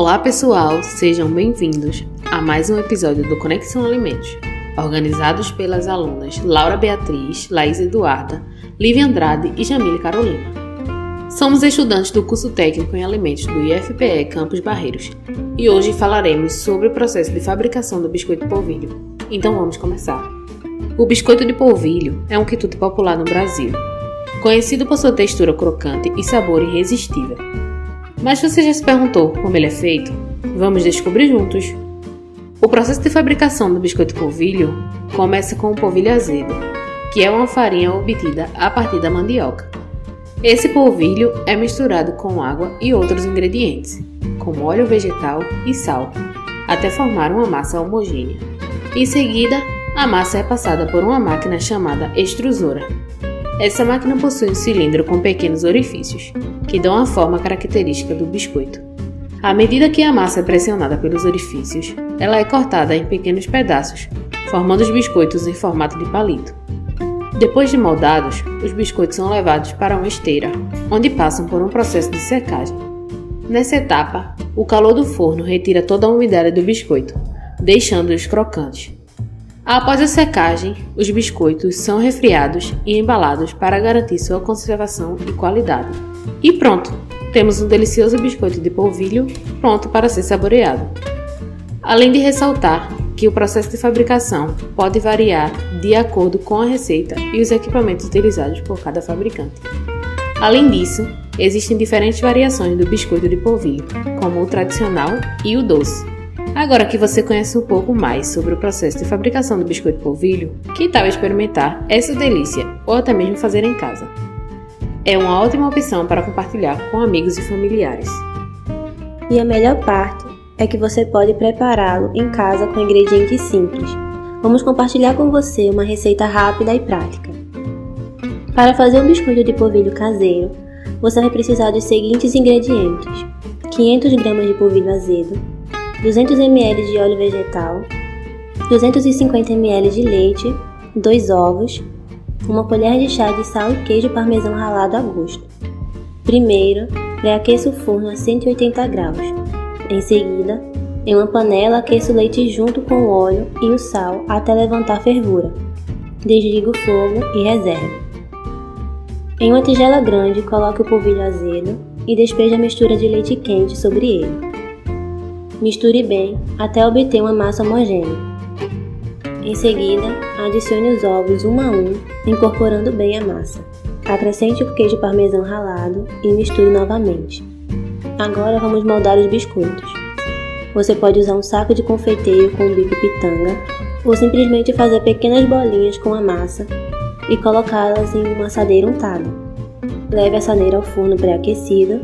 Olá pessoal, sejam bem-vindos a mais um episódio do Conexão Alimentos, organizados pelas alunas Laura Beatriz, Laís Eduarda, Lívia Andrade e Jamile Carolina. Somos estudantes do curso técnico em alimentos do IFPE Campos Barreiros e hoje falaremos sobre o processo de fabricação do biscoito polvilho. Então vamos começar. O biscoito de polvilho é um quitute popular no Brasil, conhecido por sua textura crocante e sabor irresistível. Mas você já se perguntou como ele é feito? Vamos descobrir juntos! O processo de fabricação do biscoito polvilho começa com o polvilho azedo, que é uma farinha obtida a partir da mandioca. Esse polvilho é misturado com água e outros ingredientes, como óleo vegetal e sal, até formar uma massa homogênea. Em seguida, a massa é passada por uma máquina chamada extrusora, essa máquina possui um cilindro com pequenos orifícios, que dão a forma característica do biscoito. À medida que a massa é pressionada pelos orifícios, ela é cortada em pequenos pedaços, formando os biscoitos em formato de palito. Depois de moldados, os biscoitos são levados para uma esteira, onde passam por um processo de secagem. Nessa etapa, o calor do forno retira toda a umidade do biscoito, deixando-os crocantes. Após a secagem, os biscoitos são resfriados e embalados para garantir sua conservação e qualidade. E pronto! Temos um delicioso biscoito de polvilho pronto para ser saboreado. Além de ressaltar que o processo de fabricação pode variar de acordo com a receita e os equipamentos utilizados por cada fabricante. Além disso, existem diferentes variações do biscoito de polvilho, como o tradicional e o doce. Agora que você conhece um pouco mais sobre o processo de fabricação do biscoito polvilho, que tal experimentar essa delícia ou até mesmo fazer em casa? É uma ótima opção para compartilhar com amigos e familiares. E a melhor parte é que você pode prepará-lo em casa com ingredientes simples. Vamos compartilhar com você uma receita rápida e prática. Para fazer um biscoito de polvilho caseiro, você vai precisar dos seguintes ingredientes: 500 gramas de polvilho azedo, 200 ml de óleo vegetal, 250 ml de leite, 2 ovos, uma colher de chá de sal e queijo parmesão ralado a gosto. Primeiro, pré-aqueça o forno a 180 graus. Em seguida, em uma panela aqueça o leite junto com o óleo e o sal até levantar fervura. Desligue o fogo e reserve. Em uma tigela grande, coloque o polvilho azedo e despeje a mistura de leite quente sobre ele. Misture bem até obter uma massa homogênea. Em seguida, adicione os ovos um a um, incorporando bem a massa. Acrescente o queijo parmesão ralado e misture novamente. Agora vamos moldar os biscoitos. Você pode usar um saco de confeiteiro com bico pitanga ou simplesmente fazer pequenas bolinhas com a massa e colocá-las em uma assadeira untada. Leve a assadeira ao forno pré-aquecido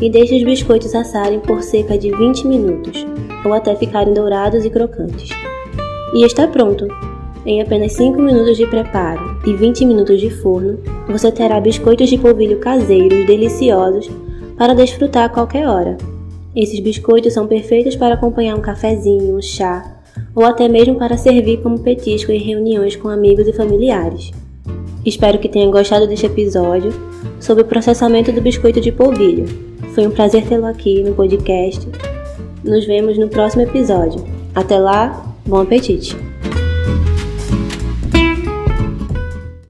e deixe os biscoitos assarem por cerca de 20 minutos, ou até ficarem dourados e crocantes. E está pronto! Em apenas 5 minutos de preparo e 20 minutos de forno, você terá biscoitos de polvilho caseiros deliciosos para desfrutar a qualquer hora. Esses biscoitos são perfeitos para acompanhar um cafezinho, um chá ou até mesmo para servir como petisco em reuniões com amigos e familiares. Espero que tenha gostado deste episódio sobre o processamento do biscoito de polvilho. Foi um prazer tê-lo aqui no podcast. Nos vemos no próximo episódio. Até lá, bom apetite!